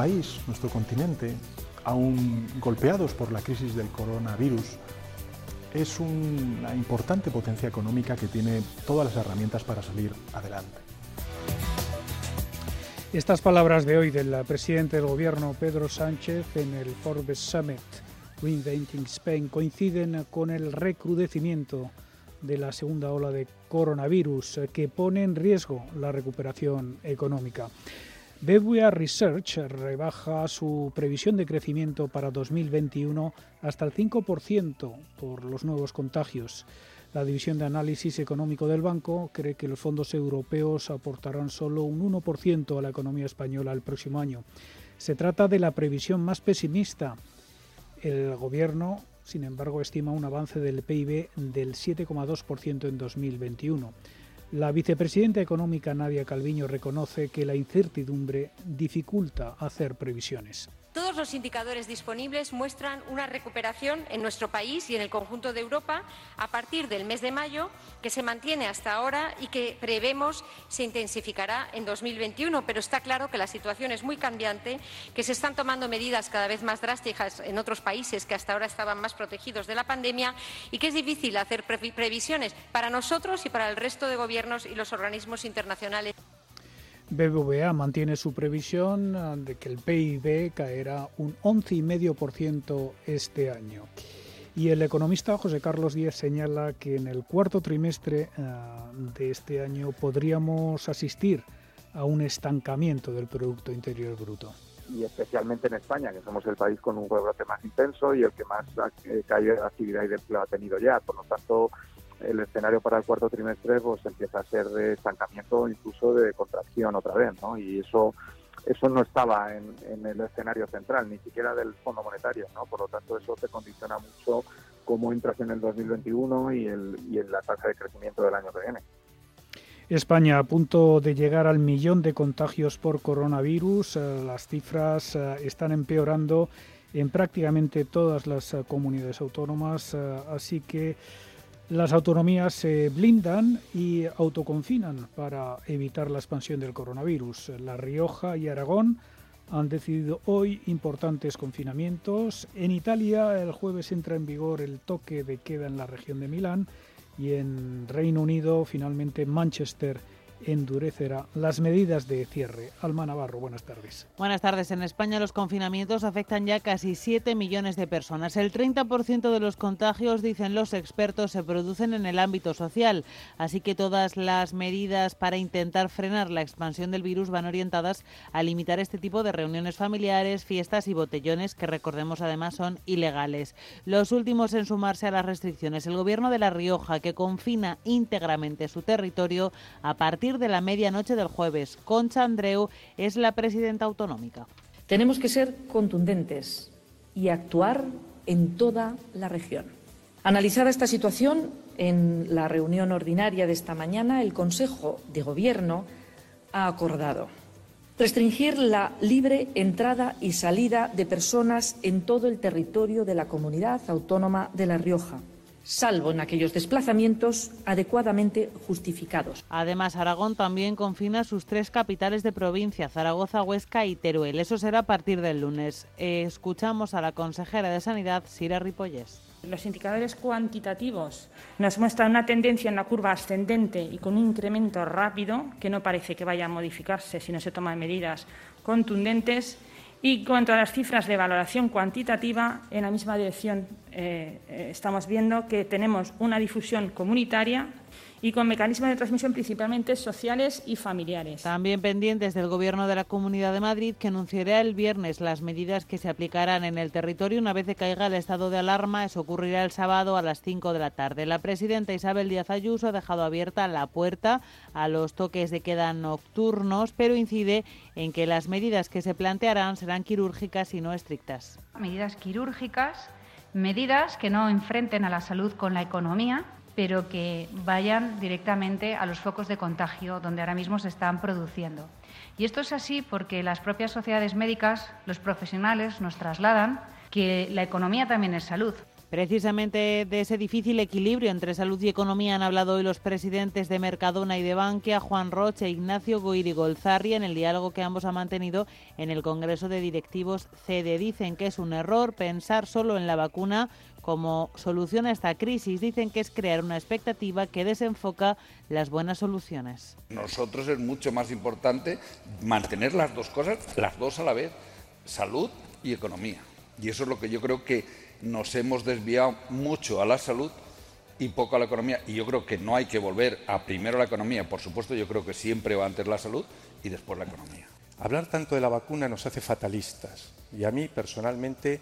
País, nuestro continente, aún golpeados por la crisis del coronavirus, es una importante potencia económica que tiene todas las herramientas para salir adelante. Estas palabras de hoy del presidente del gobierno Pedro Sánchez en el Forbes Summit Reinventing Spain coinciden con el recrudecimiento de la segunda ola de coronavirus que pone en riesgo la recuperación económica. BBVA Research rebaja su previsión de crecimiento para 2021 hasta el 5% por los nuevos contagios. La División de Análisis Económico del banco cree que los fondos europeos aportarán solo un 1% a la economía española el próximo año. Se trata de la previsión más pesimista. El Gobierno, sin embargo, estima un avance del PIB del 7,2% en 2021. La vicepresidenta económica Nadia Calviño reconoce que la incertidumbre dificulta hacer previsiones. Todos los indicadores disponibles muestran una recuperación en nuestro país y en el conjunto de Europa a partir del mes de mayo, que se mantiene hasta ahora y que prevemos se intensificará en 2021. Pero está claro que la situación es muy cambiante, que se están tomando medidas cada vez más drásticas en otros países que hasta ahora estaban más protegidos de la pandemia y que es difícil hacer previsiones para nosotros y para el resto de gobiernos y los organismos internacionales. BBVA mantiene su previsión ah, de que el PIB caerá un 11,5% este año. Y el economista José Carlos Díez señala que en el cuarto trimestre ah, de este año podríamos asistir a un estancamiento del Producto Interior Bruto. Y especialmente en España, que somos el país con un rebrote más intenso y el que más eh, caída de actividad y de empleo ha tenido ya. Por lo tanto, el escenario para el cuarto trimestre pues empieza a ser de estancamiento incluso de contracción otra vez, ¿no? Y eso eso no estaba en, el escenario central, ni siquiera del Fondo Monetario, ¿no? Por lo tanto, eso te condiciona mucho cómo entras en el 2021 y, el, y en la tasa de crecimiento del año que viene. España a punto de llegar al millón de contagios por coronavirus. Eh, las cifras eh, están empeorando en prácticamente todas las eh, comunidades autónomas, así que las autonomías se blindan y autoconfinan para evitar la expansión del coronavirus. La Rioja y Aragón han decidido hoy importantes confinamientos. En Italia el jueves entra en vigor el toque de queda en la región de Milán y en Reino Unido finalmente Manchester endurecerá las medidas de cierre. Alma Navarro, buenas tardes. Buenas tardes. En España los confinamientos afectan ya casi 7 millones de personas. El 30% de los contagios, dicen los expertos, se producen en el ámbito social. Así que todas las medidas para intentar frenar la expansión del virus van orientadas a limitar este tipo de reuniones familiares, fiestas y botellones que recordemos además son ilegales. Los últimos en sumarse a las restricciones, el gobierno de La Rioja que confina íntegramente su territorio a partir de la medianoche del jueves. Concha Andreu es la presidenta autonómica. Tenemos que ser contundentes y actuar en toda la región. Analizada esta situación, en la reunión ordinaria de esta mañana, el Consejo de Gobierno ha acordado restringir la libre entrada y salida de personas en todo el territorio de la comunidad autónoma de La Rioja salvo en aquellos desplazamientos adecuadamente justificados. Además, Aragón también confina sus tres capitales de provincia, Zaragoza, Huesca y Teruel. Eso será a partir del lunes. escuchamos a la consejera de Sanidad, Sira Ripollés. Los indicadores cuantitativos nos muestran una tendencia en la curva ascendente y con un incremento rápido que no parece que vaya a modificarse si no se toman medidas contundentes y cuanto a las cifras de valoración cuantitativa, en la misma dirección eh, eh, estamos viendo que tenemos una difusión comunitaria y con mecanismos de transmisión principalmente sociales y familiares. También pendientes del Gobierno de la Comunidad de Madrid, que anunciará el viernes las medidas que se aplicarán en el territorio una vez que caiga el estado de alarma. Eso ocurrirá el sábado a las 5 de la tarde. La presidenta Isabel Díaz Ayuso ha dejado abierta la puerta a los toques de queda nocturnos, pero incide en que las medidas que se plantearán serán quirúrgicas y no estrictas. Medidas quirúrgicas, medidas que no enfrenten a la salud con la economía, pero que vayan directamente a los focos de contagio donde ahora mismo se están produciendo. Y esto es así porque las propias sociedades médicas, los profesionales, nos trasladan que la economía también es salud. Precisamente de ese difícil equilibrio entre salud y economía han hablado hoy los presidentes de Mercadona y de Bankia, Juan Roche e Ignacio Goiri Golzarri, en el diálogo que ambos han mantenido en el Congreso de Directivos CD. Dicen que es un error pensar solo en la vacuna como solución a esta crisis. Dicen que es crear una expectativa que desenfoca las buenas soluciones. Nosotros es mucho más importante mantener las dos cosas, las dos a la vez, salud y economía. Y eso es lo que yo creo que nos hemos desviado mucho a la salud y poco a la economía. Y yo creo que no hay que volver a primero la economía. Por supuesto, yo creo que siempre va antes la salud y después la economía. Hablar tanto de la vacuna nos hace fatalistas. Y a mí, personalmente,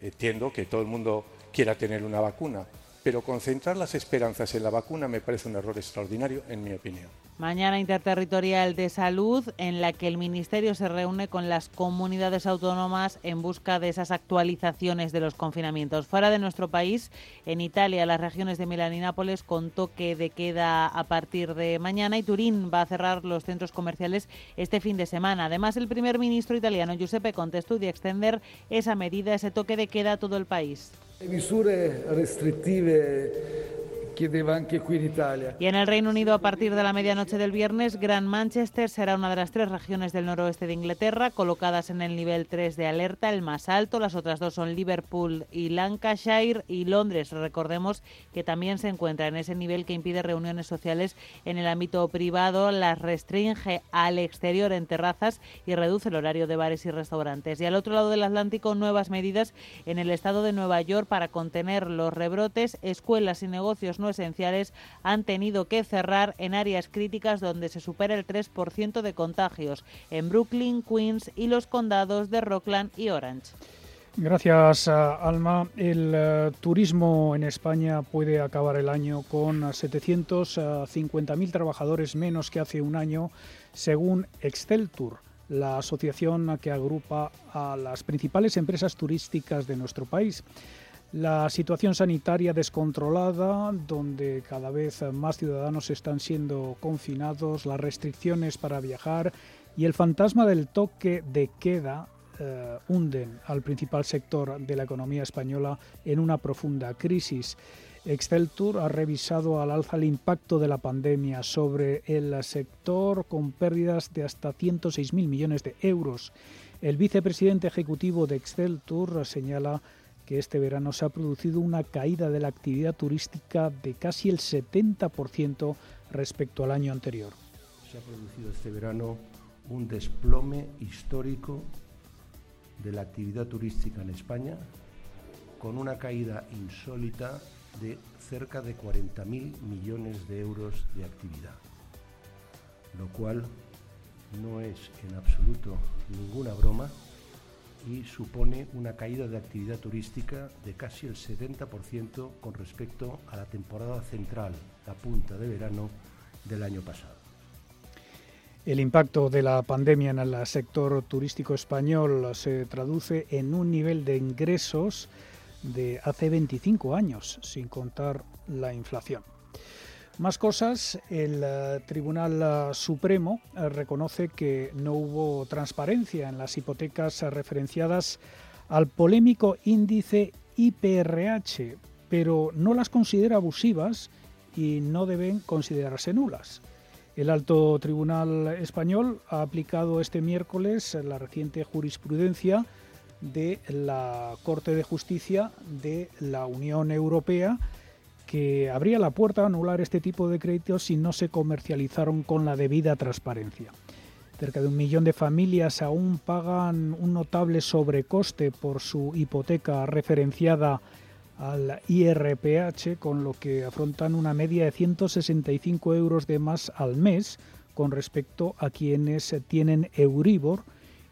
entiendo que todo el mundo quiera tener una vacuna. Pero concentrar las esperanzas en la vacuna me parece un error extraordinario, en mi opinión. Mañana interterritorial de salud en la que el Ministerio se reúne con las comunidades autónomas en busca de esas actualizaciones de los confinamientos. Fuera de nuestro país, en Italia, las regiones de Milán y Nápoles con toque de queda a partir de mañana y Turín va a cerrar los centros comerciales este fin de semana. Además, el primer ministro italiano Giuseppe Conte estudia extender esa medida, ese toque de queda a todo el país. Misure restrittive y en el Reino Unido, a partir de la medianoche del viernes, Gran Manchester será una de las tres regiones del noroeste de Inglaterra colocadas en el nivel 3 de alerta, el más alto. Las otras dos son Liverpool y Lancashire y Londres. Recordemos que también se encuentra en ese nivel que impide reuniones sociales en el ámbito privado, las restringe al exterior en terrazas y reduce el horario de bares y restaurantes. Y al otro lado del Atlántico, nuevas medidas en el estado de Nueva York para contener los rebrotes. Escuelas y negocios no esenciales han tenido que cerrar en áreas críticas donde se supera el 3% de contagios, en Brooklyn, Queens y los condados de Rockland y Orange. Gracias, Alma. El eh, turismo en España puede acabar el año con 750.000 trabajadores menos que hace un año, según Exceltur, la asociación que agrupa a las principales empresas turísticas de nuestro país. La situación sanitaria descontrolada, donde cada vez más ciudadanos están siendo confinados, las restricciones para viajar y el fantasma del toque de queda eh, hunden al principal sector de la economía española en una profunda crisis. Exceltur ha revisado al alza el impacto de la pandemia sobre el sector con pérdidas de hasta 106.000 millones de euros. El vicepresidente ejecutivo de Exceltur señala que este verano se ha producido una caída de la actividad turística de casi el 70% respecto al año anterior. Se ha producido este verano un desplome histórico de la actividad turística en España, con una caída insólita de cerca de 40.000 millones de euros de actividad, lo cual no es en absoluto ninguna broma y supone una caída de actividad turística de casi el 70% con respecto a la temporada central, la punta de verano del año pasado. El impacto de la pandemia en el sector turístico español se traduce en un nivel de ingresos de hace 25 años, sin contar la inflación. Más cosas, el eh, Tribunal eh, Supremo eh, reconoce que no hubo transparencia en las hipotecas referenciadas al polémico índice IPRH, pero no las considera abusivas y no deben considerarse nulas. El alto tribunal español ha aplicado este miércoles la reciente jurisprudencia de la Corte de Justicia de la Unión Europea que abría la puerta a anular este tipo de créditos si no se comercializaron con la debida transparencia. Cerca de un millón de familias aún pagan un notable sobrecoste por su hipoteca referenciada al IRPH, con lo que afrontan una media de 165 euros de más al mes con respecto a quienes tienen Euribor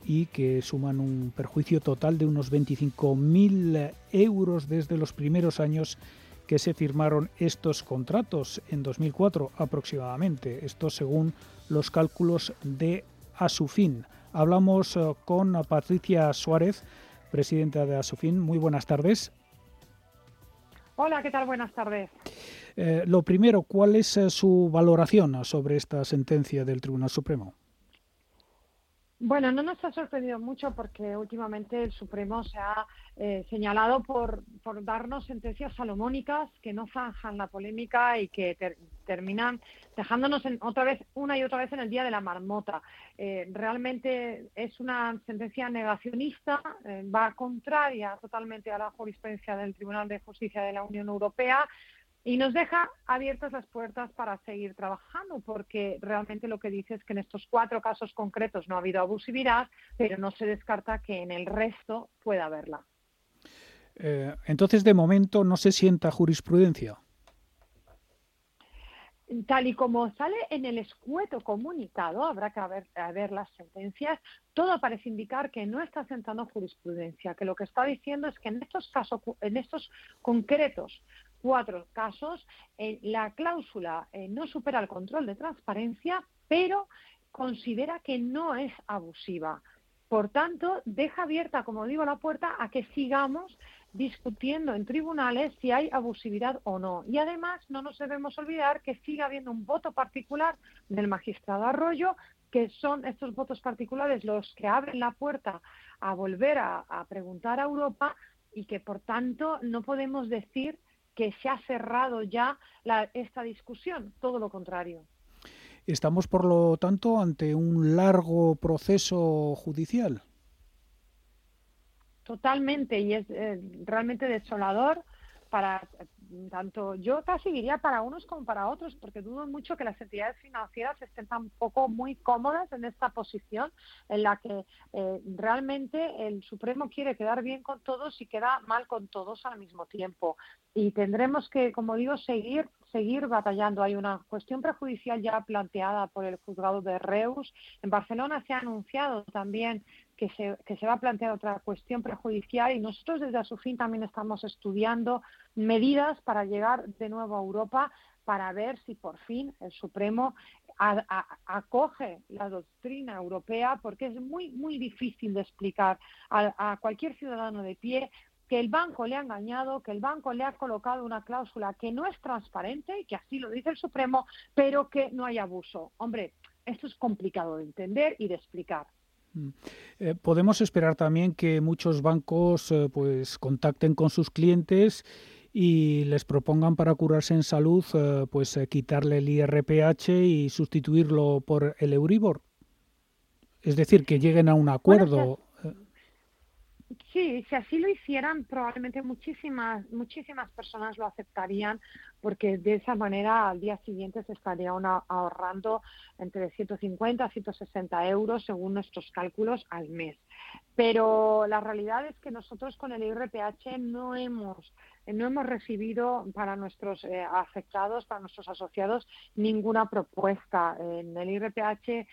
y que suman un perjuicio total de unos 25.000 euros desde los primeros años que se firmaron estos contratos en 2004 aproximadamente. Esto según los cálculos de Asufin. Hablamos eh, con Patricia Suárez, presidenta de Asufin. Muy buenas tardes. Hola, ¿qué tal? Buenas tardes. Eh, lo primero, ¿cuál es eh, su valoración sobre esta sentencia del Tribunal Supremo? Bueno, no nos ha sorprendido mucho porque últimamente el Supremo se ha eh, señalado por, por, darnos sentencias salomónicas que no zanjan la polémica y que terminan dejándonos otra vez, una y otra vez en el día de la marmota. Eh, realmente es una sentencia negacionista, eh, va contraria totalmente a la jurisprudencia del Tribunal de Justicia de la Unión Europea y nos deja abiertas las puertas para seguir trabajando, porque realmente lo que dice es que en estos cuatro casos concretos no ha habido abusividad, pero no se descarta que en el resto pueda haberla. Eh, entonces, de momento, no se sienta jurisprudencia. Tal y como sale en el escueto comunicado, habrá que ver, ver las sentencias, todo parece indicar que no está sentando jurisprudencia, que lo que está diciendo es que en estos casos, en estos concretos cuatro casos, eh, la cláusula eh, no supera el control de transparencia, pero considera que no es abusiva. Por tanto, deja abierta, como digo, la puerta a que sigamos discutiendo en tribunales si hay abusividad o no. Y además, no nos debemos olvidar que sigue habiendo un voto particular del magistrado Arroyo, que son estos votos particulares los que abren la puerta a volver a, a preguntar a Europa y que, por tanto, no podemos decir que se ha cerrado ya esta discusión, todo lo contrario. Estamos, por lo tanto, ante un largo proceso judicial. Totalmente, y es eh, realmente desolador para tanto yo casi diría para unos como para otros, porque dudo mucho que las entidades financieras estén tampoco muy cómodas en esta posición en la que eh, realmente el Supremo quiere quedar bien con todos y queda mal con todos al mismo tiempo. Y tendremos que, como digo, seguir seguir batallando. Hay una cuestión prejudicial ya planteada por el juzgado de Reus. En Barcelona se ha anunciado también que se, va a plantear otra cuestión prejudicial y nosotros desde Asufin también estamos estudiando medidas para llegar de nuevo a Europa para ver si por fin el Supremo acoge la doctrina europea, porque es muy, muy difícil de explicar a, cualquier ciudadano de pie que el banco le ha engañado, que el banco le ha colocado una cláusula que no es transparente y que así lo dice el Supremo, pero que no hay abuso. Hombre, esto es complicado de entender y de explicar. Mm. Eh, podemos esperar también que muchos bancos eh, pues contacten con sus clientes y les propongan para curarse en salud eh, pues quitarle el IRPH y sustituirlo por el Euribor. Es decir, que lleguen a un acuerdo. Sí, si así lo hicieran, probablemente muchísimas, muchísimas personas lo aceptarían, porque de esa manera al día siguiente se estaría ahorrando entre 150 a 160 euros según nuestros cálculos al mes. Pero la realidad es que nosotros con el IRPH no hemos no hemos recibido para nuestros eh, afectados, para nuestros asociados, ninguna propuesta. En el IRPH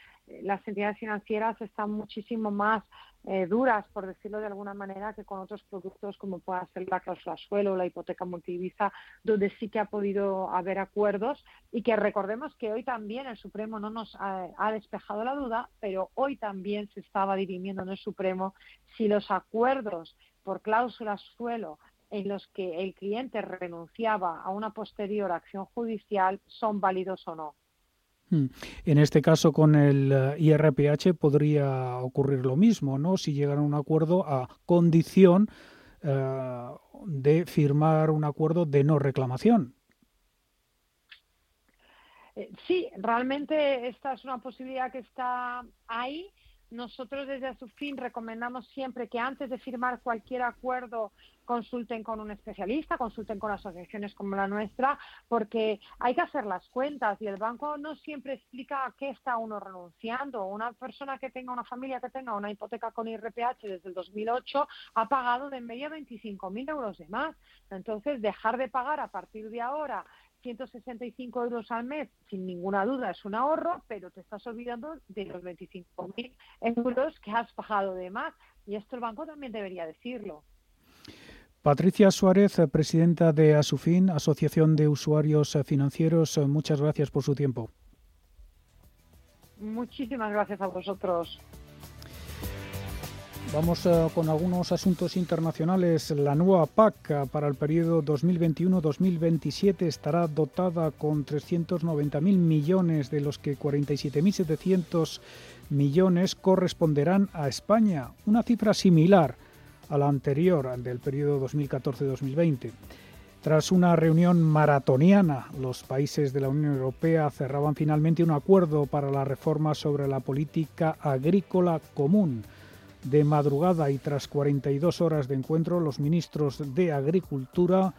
las entidades financieras están muchísimo más eh, duras, por decirlo de alguna manera, que con otros productos como pueda ser la cláusula suelo o la hipoteca multivisa, donde sí que ha podido haber acuerdos y que recordemos que hoy también el Supremo no nos ha, ha despejado la duda, pero hoy también se estaba dirimiendo en el Supremo si los acuerdos por cláusula suelo en los que el cliente renunciaba a una posterior acción judicial son válidos o no. Hmm. En este caso, con el eh, IRPH podría ocurrir lo mismo, ¿no? Si llegan a un acuerdo a condición eh, de firmar un acuerdo de no reclamación. Eh, sí, realmente esta es una posibilidad que está ahí nosotros desde Asufin recomendamos siempre que antes de firmar cualquier acuerdo consulten con un especialista, consulten con asociaciones como la nuestra, porque hay que hacer las cuentas y el banco no siempre explica a qué está uno renunciando. Una persona que tenga, una familia que tenga una hipoteca con IRPH desde el 2008 ha pagado de media 25.000 euros de más. Entonces, dejar de pagar a partir de ahora 165 euros al mes, sin ninguna duda, es un ahorro, pero te estás olvidando de los 25.000 euros que has pagado de más. Y esto el banco también debería decirlo. Patricia Suárez, presidenta de Asufin, Asociación de Usuarios Financieros, muchas gracias por su tiempo. Muchísimas gracias a vosotros. Vamos uh, con algunos asuntos internacionales. La nueva PAC uh, para el periodo 2021-2027 estará dotada con 390.000 millones, de los que 47.700 millones corresponderán a España, una cifra similar a la anterior, del periodo 2014-2020. Tras una reunión maratoniana, los países de la Unión Europea cerraban finalmente un acuerdo para la reforma sobre la política agrícola común. De madrugada y tras 42 horas de encuentro, los ministros de Agricultura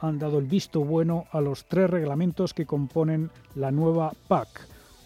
han dado el visto bueno a los tres reglamentos que componen la nueva PAC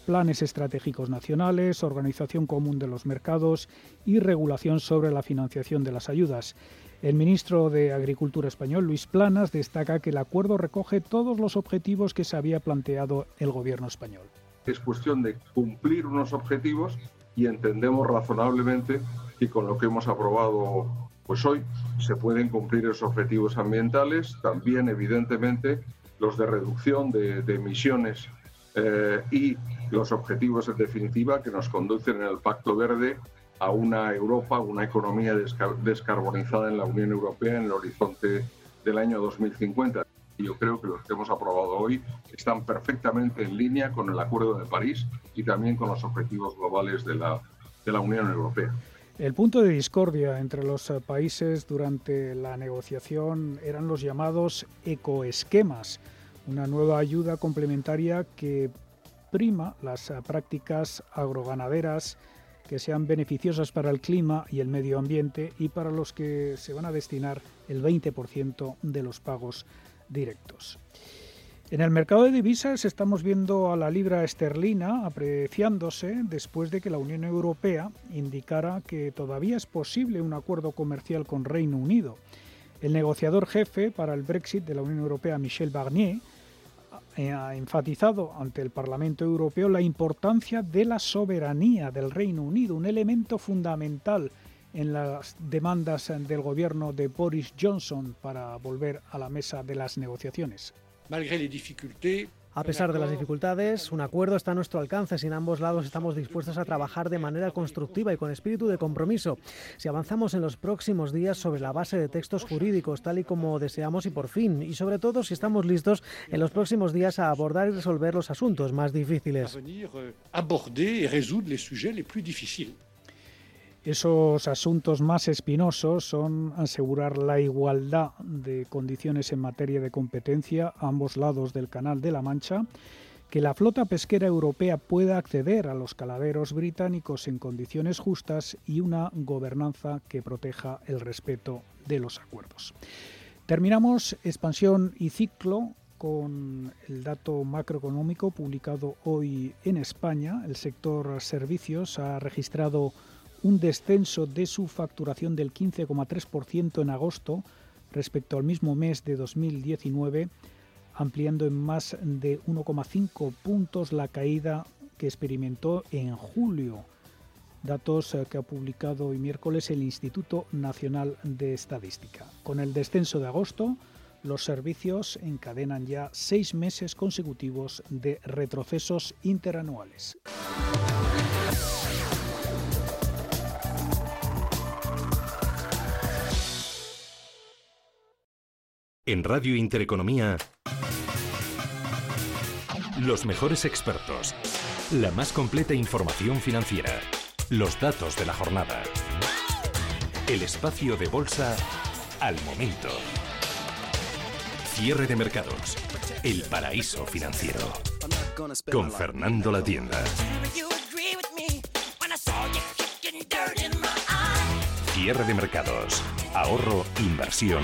planes estratégicos nacionales, organización común de los mercados y regulación sobre la financiación de las ayudas. El ministro de Agricultura español, Luis Planas, destaca que el acuerdo recoge todos los objetivos que se había planteado el gobierno español. Es cuestión de cumplir unos objetivos y entendemos razonablemente que con lo que hemos aprobado pues hoy se pueden cumplir esos objetivos ambientales, también evidentemente los de reducción de, emisiones eh, y los objetivos en definitiva que nos conducen en el Pacto Verde a una Europa, una economía descarbonizada en la Unión Europea en el horizonte del año 2050. Yo creo que los que hemos aprobado hoy están perfectamente en línea con el Acuerdo de París y también con los objetivos globales de la, de la Unión Europea. El punto de discordia entre los países durante la negociación eran los llamados ecoesquemas una nueva ayuda complementaria que prima las eh, prácticas agroganaderas que sean beneficiosas para el clima y el medio ambiente y para los que se van a destinar el 20% de los pagos directos. En el mercado de divisas estamos viendo a la libra esterlina apreciándose después de que la Unión Europea indicara que todavía es posible un acuerdo comercial con Reino Unido. El negociador jefe para el Brexit de la Unión Europea, Michel Barnier, eh, ha enfatizado ante el Parlamento Europeo la importancia de la soberanía del Reino Unido, un elemento fundamental en las demandas del gobierno de Boris Johnson para volver a la mesa de las negociaciones. A pesar de las dificultades, un acuerdo está a nuestro alcance. Sin ambos lados estamos dispuestos a trabajar de manera constructiva y con espíritu de compromiso. Si avanzamos en los próximos días sobre la base de textos jurídicos, tal y como deseamos y por fin, y sobre todo si estamos listos en los próximos días a abordar y resolver los asuntos más difíciles. Esos asuntos más espinosos son asegurar la igualdad de condiciones en materia de competencia a ambos lados del Canal de la Mancha, que la flota pesquera europea pueda acceder a los caladeros británicos en condiciones justas y una gobernanza que proteja el respeto de los acuerdos. Terminamos expansión y ciclo con el dato macroeconómico publicado hoy en España. El sector servicios ha registrado un descenso de su facturación del 15,3% en agosto respecto al mismo mes de 2019, ampliando en más de 1,5 puntos la caída que experimentó en julio. Datos eh, que ha publicado hoy miércoles el Instituto Nacional de Estadística. Con el descenso de agosto, los servicios encadenan ya seis meses consecutivos de retrocesos interanuales. En Radio Intereconomía, los mejores expertos, la más completa información financiera, los datos de la jornada, el espacio de bolsa al momento, cierre de mercados, el paraíso financiero, con Fernando La Tienda. Cierre de mercados, ahorro, inversión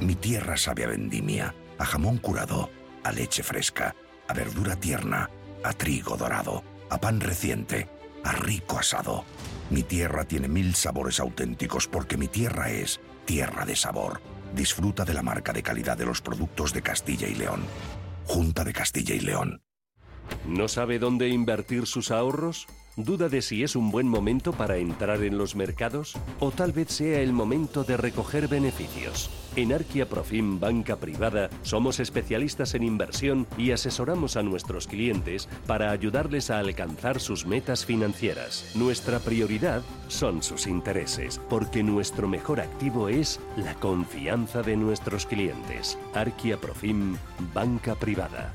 Mi tierra sabe a vendimia, a jamón curado, a leche fresca a verdura tierna, a trigo dorado, a pan reciente, a rico asado. Mi tierra tiene mil sabores auténticos porque mi tierra es tierra de sabor. Disfruta de la marca de calidad de los productos de Castilla y León. Junta de Castilla y León. ¿No sabe dónde invertir sus ahorros? ¿Duda de si es un buen momento para entrar en los mercados? ¿O tal vez sea el momento de recoger beneficios? En Arquia Profim Banca Privada somos especialistas en inversión y asesoramos a nuestros clientes para ayudarles a alcanzar sus metas financieras. Nuestra prioridad son sus intereses, porque nuestro mejor activo es la confianza de nuestros clientes. Arquia Profim Banca Privada.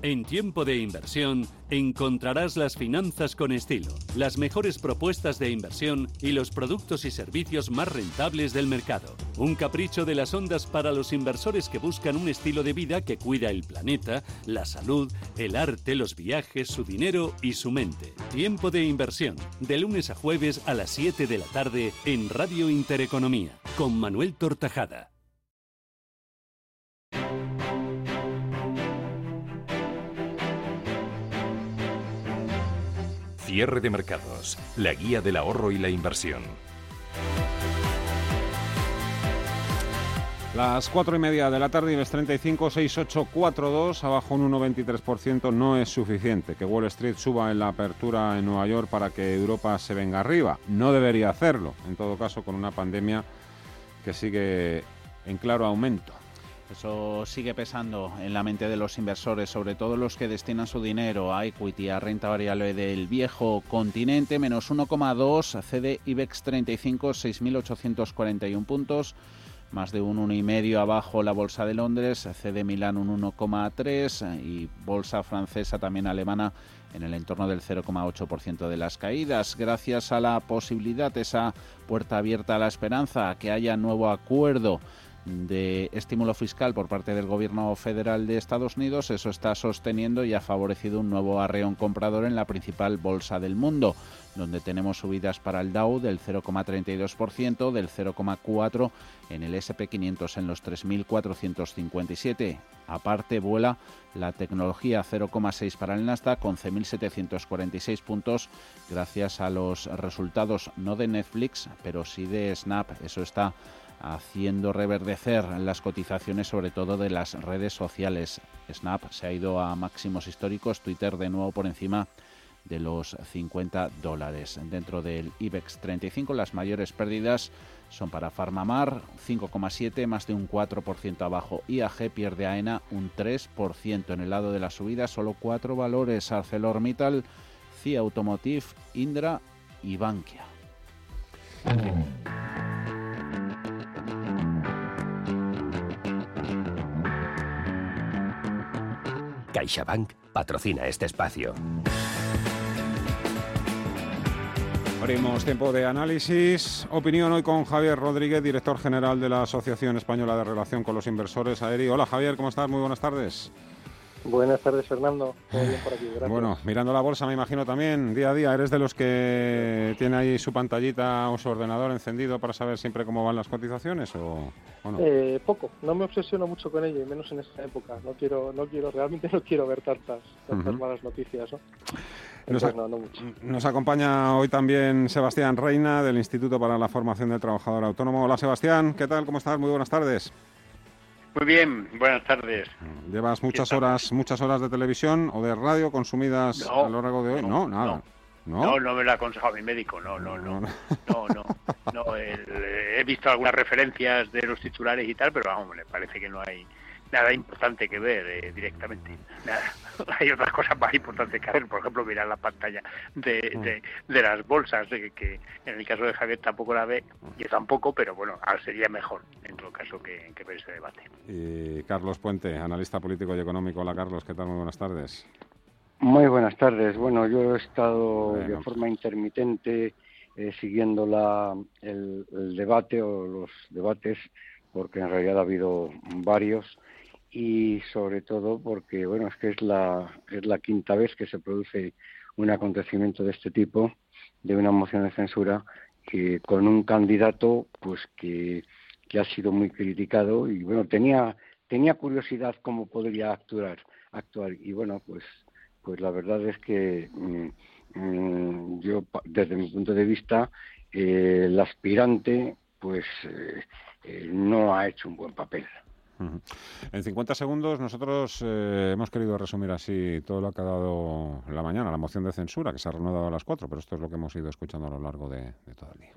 En tiempo de inversión encontrarás las finanzas con estilo, las mejores propuestas de inversión y los productos y servicios más rentables del mercado. Un capricho de las ondas para los inversores que buscan un estilo de vida que cuida el planeta, la salud, el arte, los viajes, su dinero y su mente. Tiempo de inversión, de lunes a jueves a las 7 de la tarde en Radio Intereconomía, con Manuel Tortajada. Cierre de mercados, la guía del ahorro y la inversión. Las 4 y media de la tarde, IBEX 35, 6842, abajo un 1,23%, no es suficiente. Que Wall Street suba en la apertura en Nueva York para que Europa se venga arriba. No debería hacerlo, en todo caso, con una pandemia que sigue en claro aumento. Eso sigue pesando en la mente de los inversores, sobre todo los que destinan su dinero a equity, a renta variable del viejo continente, menos 1,2, cede IBEX 35, 6.841 puntos, más de un 1,5 abajo la Bolsa de Londres, cede Milán un 1,3 y Bolsa francesa también alemana en el entorno del 0,8% de las caídas, gracias a la posibilidad, esa puerta abierta a la esperanza, que haya nuevo acuerdo de estímulo fiscal por parte del gobierno federal de Estados Unidos, eso está sosteniendo y ha favorecido un nuevo arreón comprador en la principal bolsa del mundo, donde tenemos subidas para el Dow del 0,32%, del 0,4% en el SP500 en los 3.457. Aparte vuela la tecnología 0,6 para el Nasdaq con 11.746 puntos gracias a los resultados no de Netflix, pero sí de Snap. Eso está haciendo reverdecer las cotizaciones sobre todo de las redes sociales. Snap se ha ido a máximos históricos, Twitter de nuevo por encima de los 50 dólares. Dentro del IBEX 35 las mayores pérdidas son para Farmamar 5,7 más de un 4% abajo. IAG pierde a ENA un 3%. En el lado de la subida solo cuatro valores ArcelorMittal, CIA Automotive, Indra y Bankia. CaixaBank patrocina este espacio. Abrimos tiempo de análisis. Opinión hoy con Javier Rodríguez, director general de la Asociación Española de Relación con los Inversores, AERI. Hola Javier, ¿cómo estás? Muy buenas tardes. Buenas tardes, Fernando. Bueno, mirando la bolsa, me imagino también, día a día, ¿eres de los que tiene ahí su pantallita o su ordenador encendido para saber siempre cómo van las cotizaciones o, no? Eh, poco, no me obsesiono mucho con ello, y menos en esta época. No quiero, no quiero, realmente no quiero ver tantas, tantas malas noticias, ¿no? Nos, acompaña hoy también Sebastián Reina del Instituto para la Formación del Trabajador Autónomo. Hola Sebastián, ¿qué tal? ¿Cómo estás? Muy buenas tardes. Muy bien, buenas tardes. ¿Llevas muchas horas muchas horas de televisión o de radio consumidas a lo largo de hoy? No, nada. No. no, me lo ha aconsejado mi médico, no, no, no. No, no. no, he visto algunas referencias de los titulares y tal, pero vamos, me parece que no hay nada importante que ver eh, directamente. Nada. Hay otras cosas más importantes que hacer, por ejemplo, mirar la pantalla de, mm. de, las bolsas, de que, en el caso de Javier tampoco la ve, yo tampoco, pero bueno, sería mejor en todo caso que, ver ese debate. Y Carlos Puente, analista político y económico. Hola Carlos, ¿qué tal? Muy buenas tardes. Muy buenas tardes. Bueno, yo he estado de forma intermitente eh, siguiendo la, el debate o los debates porque en realidad ha habido varios y sobre todo porque bueno es que es la es la quinta vez que se produce un acontecimiento de este tipo de una moción de censura que con un candidato pues que, que ha sido muy criticado y bueno tenía tenía curiosidad cómo podría actuar actuar. Y bueno pues pues la verdad es que mm, mm, yo desde mi punto de vista eh, el aspirante pues eh, eh, no ha hecho un buen papel en 50 segundos nosotros eh, hemos querido resumir así todo lo que ha dado la mañana, la moción de censura, que se ha reanudado a las 4, pero esto es lo que hemos ido escuchando a lo largo de, todo el día.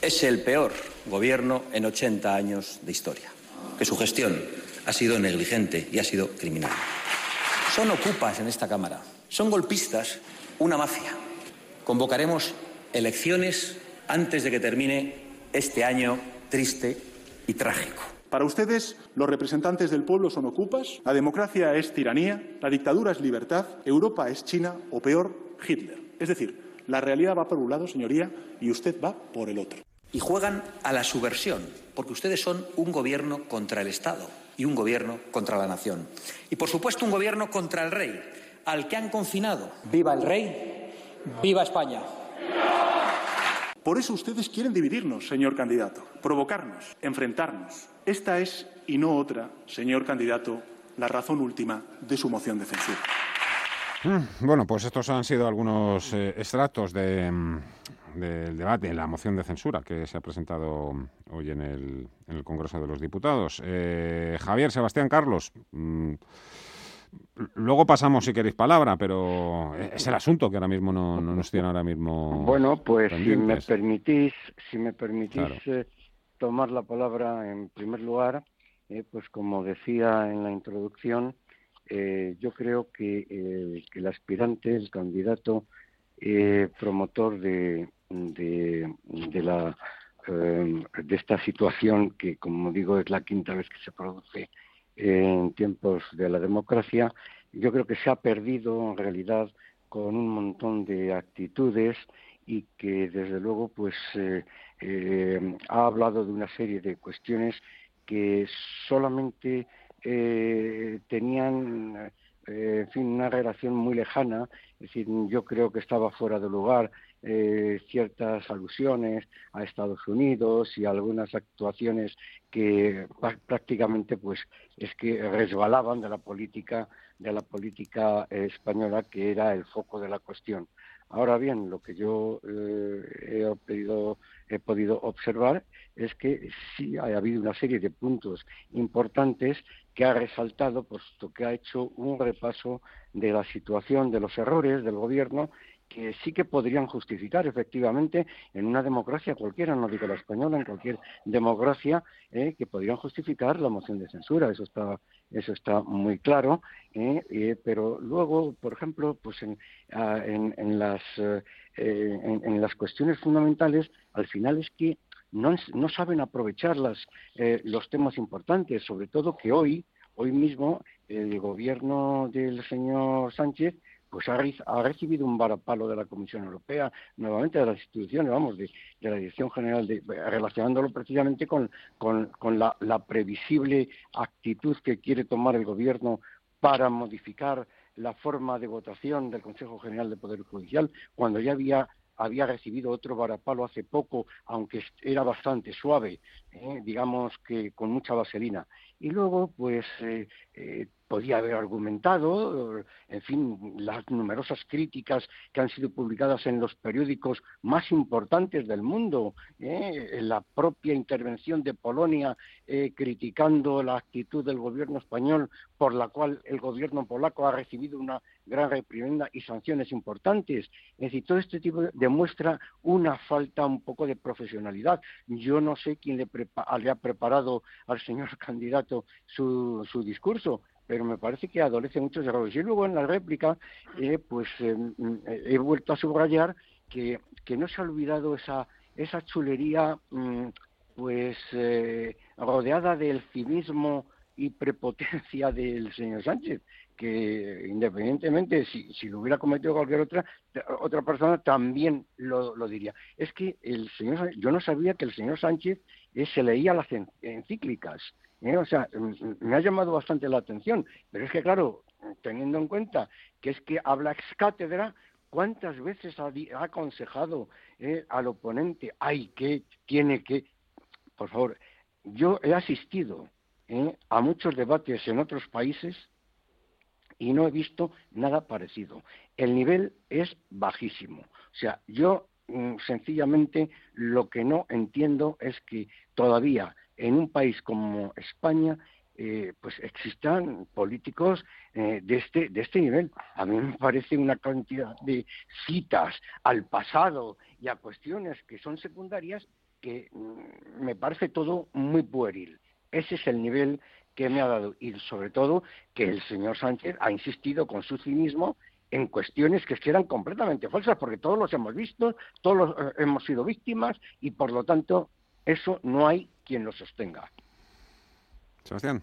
Es el peor gobierno en 80 años de historia, que su gestión ha sido negligente y ha sido criminal. Son ocupas en esta Cámara, son golpistas, una mafia. Convocaremos elecciones antes de que termine este año triste y trágico. Para ustedes, los representantes del pueblo son ocupas, la democracia es tiranía, la dictadura es libertad, Europa es China o peor, Hitler. Es decir, la realidad va por un lado, señoría, y usted va por el otro. Y juegan a la subversión, porque ustedes son un gobierno contra el Estado y un gobierno contra la nación. Y, por supuesto, un gobierno contra el rey, al que han confinado. Viva el rey, viva España. Por eso ustedes quieren dividirnos, señor candidato, provocarnos, enfrentarnos. Esta es, y no otra, señor candidato, la razón última de su moción de censura. Mm, bueno, pues estos han sido algunos eh, extractos de, mm, del debate, la moción de censura que se ha presentado hoy en el, Congreso de los Diputados. Eh, Javier, Sebastián, Carlos. Mm, Luego pasamos, si queréis, palabra, pero es el asunto que ahora mismo no, nos tiene ahora mismo. Bueno, pues si me permitís, si me permitís eh, tomar la palabra en primer lugar, eh, pues como decía en la introducción, eh, yo creo que, el aspirante, el candidato promotor de, de, la de esta situación que, como digo, es la quinta vez que se produce en tiempos de la democracia, yo creo que se ha perdido en realidad con un montón de actitudes y que desde luego pues eh, eh, ha hablado de una serie de cuestiones que solamente eh, tenían en fin una relación muy lejana es decir yo creo que estaba fuera de lugar eh, ciertas alusiones a Estados Unidos y algunas actuaciones que prácticamente pues es que resbalaban de la política de la política española que era el foco de la cuestión. Ahora bien, lo que yo eh, he, podido, he podido observar es que sí ha habido una serie de puntos importantes que ha resaltado, puesto que ha hecho un repaso de la situación, de los errores del gobierno que sí que podrían justificar efectivamente en una democracia cualquiera, no digo la española, en cualquier democracia, eh, que podrían justificar la moción de censura, eso está, eso está muy claro, eh, eh, pero luego, por ejemplo, pues en, ah, en, las, en, las cuestiones fundamentales, al final es que no, no saben aprovechar las, los temas importantes, sobre todo que hoy, hoy mismo, el gobierno del señor Sánchez pues ha, recibido un varapalo de la Comisión Europea, nuevamente de las instituciones, vamos, de, la Dirección General, de, relacionándolo precisamente con, la, previsible actitud que quiere tomar el Gobierno para modificar la forma de votación del Consejo General de Poder Judicial, cuando ya había había recibido otro varapalo hace poco, aunque era bastante suave, ¿eh? digamos que con mucha vaselina. Y luego, pues, eh, eh, podía haber argumentado, en fin, las numerosas críticas que han sido publicadas en los periódicos más importantes del mundo, ¿eh? la propia intervención de Polonia eh, criticando la actitud del gobierno español, por la cual el gobierno polaco ha recibido una gran reprimenda y sanciones importantes. Es decir, todo este tipo demuestra una falta un poco de profesionalidad. Yo no sé quién le, le ha preparado al señor candidato su, discurso, pero me parece que adolece muchos errores. Y luego en la réplica, eh, pues eh, mm, he vuelto a subrayar que, que, no se ha olvidado esa, esa chulería, mm, pues eh, rodeada del cinismo y prepotencia del señor Sánchez, que independientemente si, si lo hubiera cometido cualquier otra otra persona también lo, lo diría. Es que el señor, yo no sabía que el señor Sánchez se leía las encíclicas. ¿eh? O sea, me ha llamado bastante la atención, pero es que, claro, teniendo en cuenta que es que habla ex cátedra, ¿cuántas veces ha, aconsejado eh, al oponente, ay, que tiene que... Por favor, yo he asistido eh, a muchos debates en otros países y no he visto nada parecido. El nivel es bajísimo. O sea, yo mm, sencillamente lo que no entiendo es que todavía en un país como España eh, pues existan políticos eh, de este de este nivel. A mí me parece una cantidad de citas al pasado y a cuestiones que son secundarias que mm, me parece todo muy pueril. Ese es el nivel que me ha dado y sobre todo que el señor Sánchez ha insistido con su cinismo en cuestiones que eran completamente falsas, porque todos los hemos visto, todos los, eh, hemos sido víctimas y por lo tanto eso no hay quien lo sostenga. Sebastián.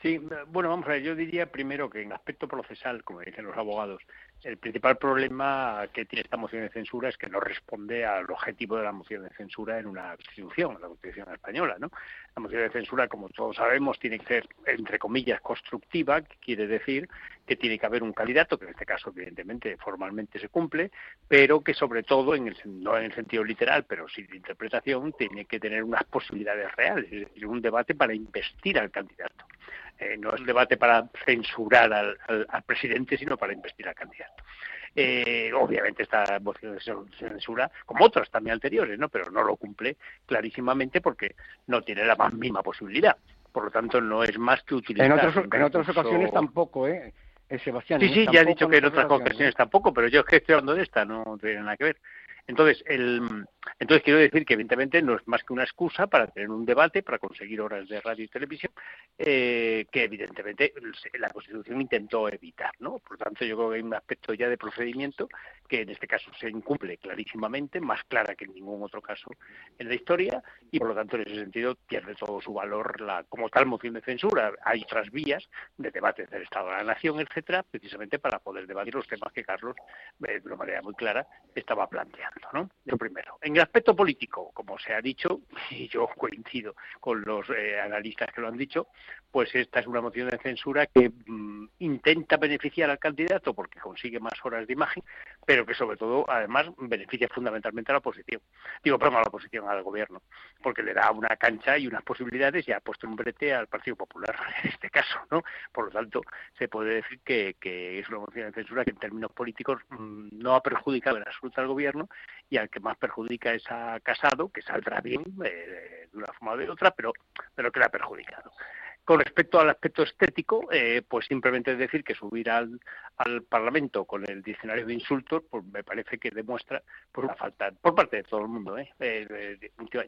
Sí, bueno, vamos a ver, yo diría primero que en aspecto procesal, como dicen los abogados, el principal problema que tiene esta moción de censura es que no responde al objetivo de la moción de censura en una constitución, la constitución española, ¿no? La moción de censura, como todos sabemos, tiene que ser, entre comillas, constructiva, que quiere decir que tiene que haber un candidato, que en este caso, evidentemente, formalmente se cumple, pero que sobre todo, en el, no en el sentido literal, pero sí de interpretación, tiene que tener unas posibilidades reales, es decir, un debate para investir al candidato. Eh, no es un debate para censurar al, presidente, sino para investir al candidato. Eh, obviamente esta moción de censura, como otras también anteriores, ¿no? pero no lo cumple clarísimamente porque no tiene la más mínima posibilidad. Por lo tanto, no es más que utilizar. En, otras, en otras ocasiones tampoco, ¿eh? eh Sebastián. Sí, sí, ya he dicho que en otras ocasiones tampoco, pero yo es que estoy hablando de esta, no tiene nada que ver. Entonces, el, entonces quiero decir que evidentemente no es más que una excusa para tener un debate, para conseguir horas de radio y televisión, eh, que evidentemente la Constitución intentó evitar, ¿no? Por lo tanto, yo creo que hay un aspecto ya de procedimiento que en este caso se incumple clarísimamente, más clara que en ningún otro caso en la historia, y por lo tanto en ese sentido pierde todo su valor la como tal moción de censura. Hay otras vías de debate del Estado de la Nación, etcétera, precisamente para poder debatir los temas que Carlos, de una manera muy clara, estaba planteando. Lo primero. En el aspecto político, como se ha dicho, y yo coincido con los eh, analistas que lo han dicho, pues esta es una moción de censura que mm, intenta beneficiar al candidato porque consigue más horas de imagen, pero que sobre todo, además, beneficia fundamentalmente a la oposición. Digo, perdón, a la oposición, al gobierno, porque le da una cancha y unas posibilidades y ha puesto un brete al Partido Popular en este caso, ¿no? Por lo tanto, se puede decir que, que es una moción de censura que en términos políticos mm, no ha perjudicado en absoluto al gobierno y al que más perjudica es a Casado, que saldrá bien eh, de una forma o de otra, pero, pero que le ha perjudicado. Con respecto al aspecto estético, eh, pues simplemente decir que subir al, Parlamento con el diccionario de insultos, pues me parece que demuestra por una falta, por parte de todo el mundo, ¿eh? eh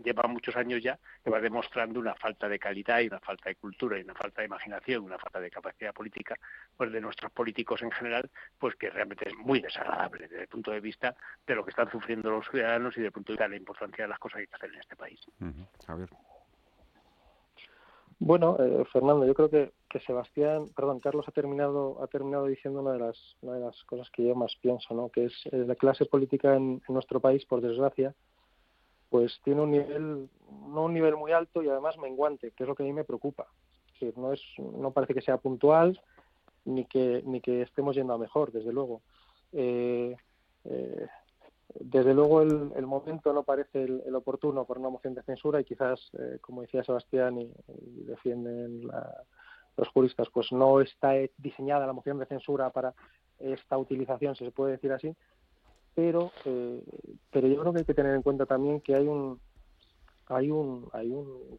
lleva muchos años ya que va demostrando una falta de calidad y una falta de cultura y una falta de imaginación, una falta de capacidad política, pues de nuestros políticos en general, pues que realmente es muy desagradable desde el punto de vista de lo que están sufriendo los ciudadanos y desde el punto de vista de la importancia de las cosas que hay que hacer en este país. Bueno, eh, Fernando, yo creo que, que, Sebastián, perdón, Carlos ha terminado ha terminado diciendo una de las una de las cosas que yo más pienso, ¿no? Que es eh, la clase política en, nuestro país, por desgracia, pues tiene un nivel no un nivel muy alto y además menguante, que es lo que a mí me preocupa. no es, no parece que sea puntual ni que ni que estemos yendo a mejor, desde luego. Eh, eh, desde luego el, momento no parece el, oportuno por una moción de censura y quizás, eh, como decía Sebastián y, defienden los juristas, pues no está diseñada la moción de censura para esta utilización, si se puede decir así, pero pero yo creo que hay que tener en cuenta también que hay un hay un hay un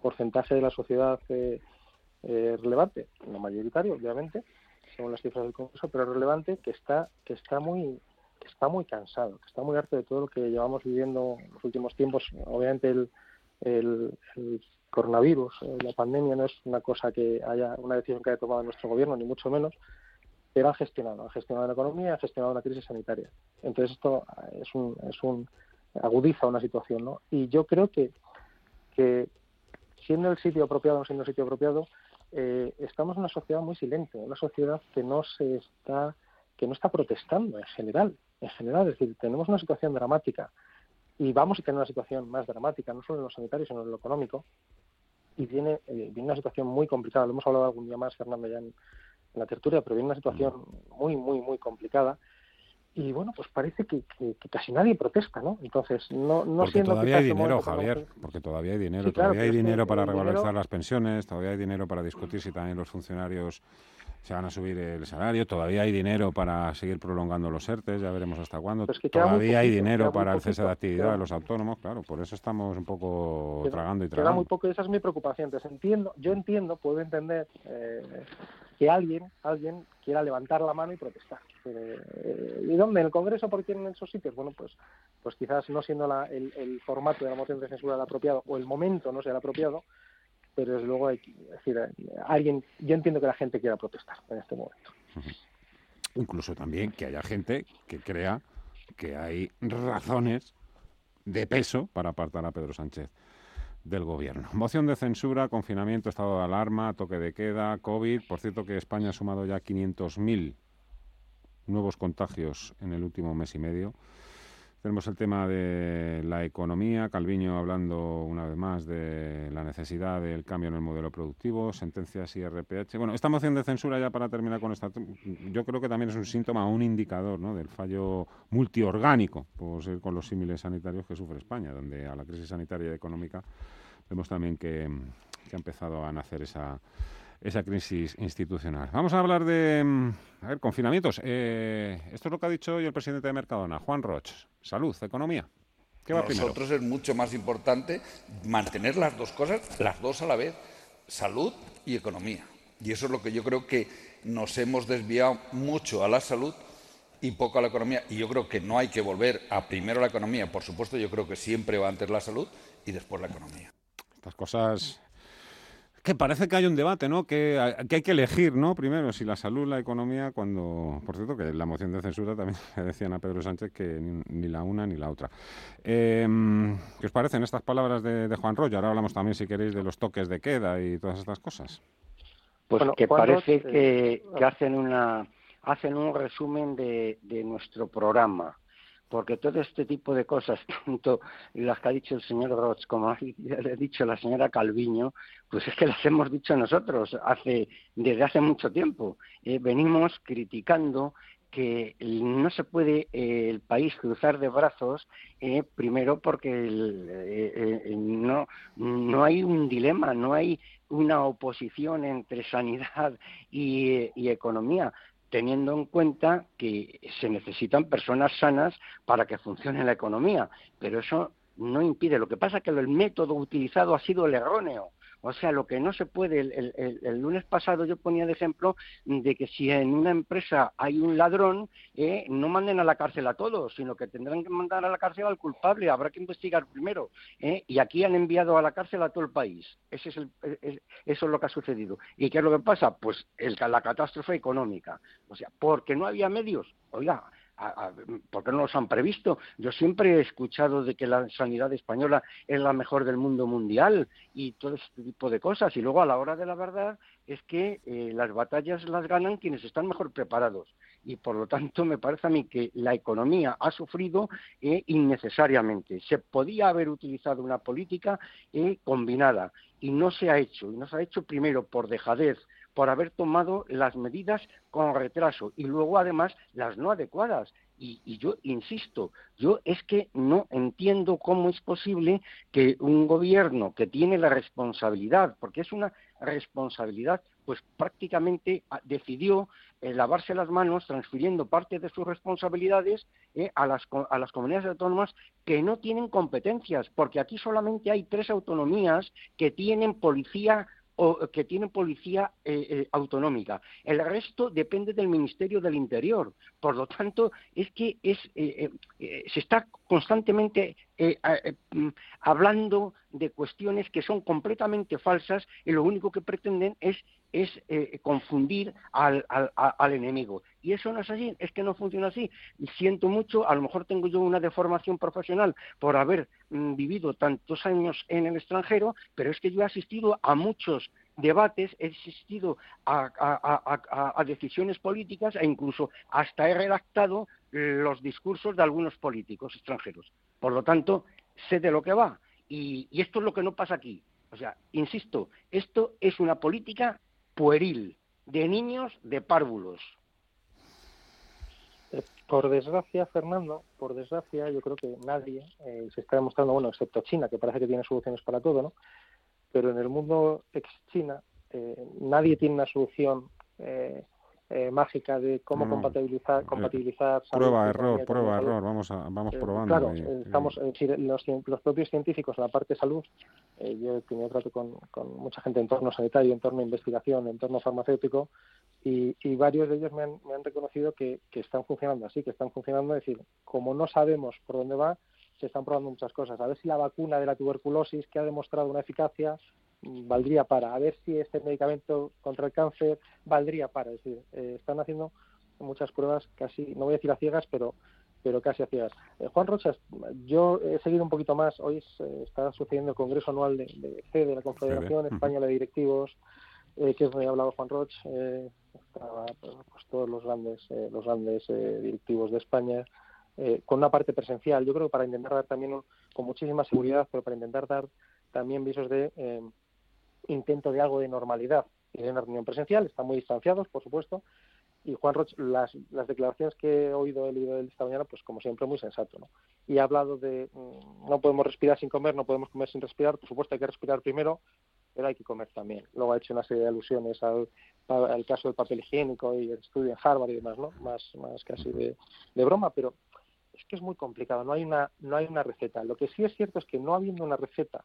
porcentaje de la sociedad eh, relevante, no mayoritario, obviamente, según las cifras del Congreso, pero relevante que está que está muy que está muy cansado, que está muy harto de todo lo que llevamos viviendo en los últimos tiempos. Obviamente el, coronavirus, eh, la pandemia no es una cosa que haya una decisión que haya tomado nuestro gobierno, ni mucho menos, pero ha gestionado, ha gestionado la economía, ha gestionado una crisis sanitaria. Entonces esto es un, es un agudiza una situación, ¿no? Y yo creo que, que siendo el sitio apropiado o no siendo el sitio apropiado, eh, estamos en una sociedad muy silente, una sociedad que no se está que no está protestando en general, en general, es decir, tenemos una situación dramática y vamos a tener una situación más dramática, no solo en lo sanitario, sino en lo económico, y viene, eh, viene una situación muy complicada, lo hemos hablado algún día más, Fernando, ya en, la tertulia, pero viene una situación muy, muy, muy complicada. Y bueno, pues parece que, casi nadie protesta, ¿no? Entonces, no, no porque todavía hay dinero, Javier, porque todavía hay dinero, todavía hay dinero para revalorizar las pensiones, todavía hay dinero para discutir si también los funcionarios se van a subir el salario, todavía hay dinero para seguir prolongando los ERTES, ya veremos hasta cuándo, pues todavía hay dinero para el cese de actividad de los autónomos, claro, por eso estamos un poco tragando y tragando. Queda muy poco, esa es mi preocupación, entonces entiendo, yo entiendo, puedo entender eh, que alguien, alguien quiera levantar la mano y protestar. Eh, ¿Y dónde? ¿En el Congreso? ¿Por qué en esos sitios? Bueno, pues, pues quizás no siendo el, formato de la moción de censura el apropiado o el momento no sea el apropiado, pero desde luego hay decir, alguien, yo entiendo que la gente quiera protestar en este momento. Incluso también que haya gente que crea que hay razones de peso para apartar a Pedro Sánchez del gobierno. Moción de censura, confinamiento, estado de alarma, toque de queda, COVID. Por cierto que España ha sumado ya 500.000 nuevos contagios en el último mes y medio. Tenemos el tema de la economía, Calviño hablando una vez más de la necesidad del cambio en el modelo productivo, sentencias y RPH. Bueno, esta moción de censura ya para terminar con esta, yo creo que también es un síntoma, un indicador ¿no? del fallo multiorgánico, por ser con los símiles sanitarios que sufre España, donde a la crisis sanitaria y económica vemos también que, que ha empezado a nacer esa esa crisis institucional. Vamos a hablar de a ver, confinamientos. Eh, esto es lo que ha dicho hoy el presidente de Mercadona, Juan Roch. Salud, economía. ¿Qué va Nosotros es mucho más importante mantener las dos cosas, las dos a la vez, salud y economía. Y eso es lo que yo creo que nos hemos desviado mucho a la salud y poco a la economía. Y yo creo que no hay que volver a primero la economía. Por supuesto, yo creo que siempre va antes la salud y después la economía. Estas cosas que parece que hay un debate, ¿no? Que, hay que elegir, ¿no? Primero, si la salud, la economía, cuando... Por cierto, que la moción de censura también le decían a Pedro Sánchez que ni, la una ni la otra. Em, ¿Qué os parecen estas palabras de, Juan Royo? Ahora hablamos también, si queréis, de los toques de queda y todas estas cosas. Pues que parece que, que, hacen, una, hacen un resumen de, de nuestro programa porque todo este tipo de cosas, tanto las que ha dicho el señor Roch como ha dicho la señora Calviño, pues es que las hemos dicho nosotros hace desde hace mucho tiempo. Eh, venimos criticando que no se puede eh, el país cruzar de brazos, eh, primero porque no, no hay un dilema, no hay una oposición entre sanidad y economía teniendo en cuenta que se necesitan personas sanas para que funcione la economía, pero eso no impide. Lo que pasa es que el método utilizado ha sido el erróneo. O sea, lo que no se puede, el, lunes pasado yo ponía de ejemplo de que si en una empresa hay un ladrón, eh, no manden a la cárcel a todos, sino que tendrán que mandar a la cárcel al culpable, habrá que investigar primero. Eh, y aquí han enviado a la cárcel a todo el país. Ese es eso es lo que ha sucedido. ¿Y qué es lo que pasa? Pues la catástrofe económica. O sea, porque no había medios. Oiga, ¿por qué no los han previsto? Yo siempre he escuchado de que la sanidad española es la mejor del mundo mundial y todo este tipo de cosas. Y luego a la hora de la verdad es que eh, las batallas las ganan quienes están mejor preparados. Y por lo tanto me parece a mí que la economía ha sufrido eh, innecesariamente. Se podía haber utilizado una política eh, combinada y no se ha hecho. Y no se ha hecho primero por dejadez, por haber tomado las medidas con retraso y luego además las no adecuadas. Y, yo insisto, yo es que no entiendo cómo es posible que un gobierno que tiene la responsabilidad, porque es una responsabilidad, pues prácticamente ah, decidió eh, lavarse las manos transfiriendo parte de sus responsabilidades eh, a, las, a las comunidades autónomas que no tienen competencias, porque aquí solamente hay tres autonomías que tienen policía o que tienen policía eh, eh, autonómica. El resto depende del Ministerio del Interior. Por lo tanto, es que es, eh, se está constantemente mm, hablando de cuestiones que son completamente falsas y lo único que pretenden es es eh, confundir al, al, enemigo. Y eso no es así, es que no funciona así. Siento mucho, a lo mejor tengo yo una deformación profesional por haber mm, vivido tantos años en el extranjero, pero es que yo he asistido a muchos debates, he asistido a, a decisiones políticas e incluso hasta he redactado los discursos de algunos políticos extranjeros. Por lo tanto, sé de lo que va. Y, y esto es lo que no pasa aquí. O sea, insisto, esto es una política pueril, de niños de párvulos. Eh, por desgracia, Fernando, por desgracia, yo creo que nadie eh, se está demostrando, bueno, excepto China, que parece que tiene soluciones para todo, ¿no? Pero en el mundo ex-China, eh, nadie tiene una solución eh, mágica de cómo compatibilizar, compatibilizar prueba error prueba error vamos a, vamos eh, probando claro estamos los, los, propios científicos en la parte de salud eh, yo he tenido trato con, con, mucha gente en torno sanitario en torno a investigación en torno farmacéutico y, y varios de ellos me han, me han reconocido que, que están funcionando así que están funcionando es decir como no sabemos por dónde va se están probando muchas cosas. A ver si la vacuna de la tuberculosis que ha demostrado una eficacia valdría para, a ver si este medicamento contra el cáncer valdría para. Es decir, eh, están haciendo muchas pruebas casi, no voy a decir a ciegas, pero pero casi a ciegas. Eh, Juan Rochas, yo he seguido un poquito más. Hoy está sucediendo el Congreso Anual de, de, de la Confederación Española de Directivos, eh, que es donde ha hablado Juan Roch. Eh, estaban pues, todos los grandes, los grandes directivos de España, con una parte presencial. Yo creo que para intentar dar también, con muchísima seguridad, pero para intentar dar también visos de intento de algo de normalidad en una reunión presencial, están muy distanciados, por supuesto, y Juan Roch, las, las declaraciones que he oído, he leído esta mañana, pues como siempre, muy sensato, ¿no? Y ha hablado de mm, no podemos respirar sin comer, no podemos comer sin respirar, por supuesto hay que respirar primero, pero hay que comer también. Luego ha hecho una serie de alusiones al, al caso del papel higiénico y el estudio en Harvard y demás, ¿no? Más, más casi de, de broma, pero es que es muy complicado, no hay una, no hay una receta. Lo que sí es cierto es que no habiendo una receta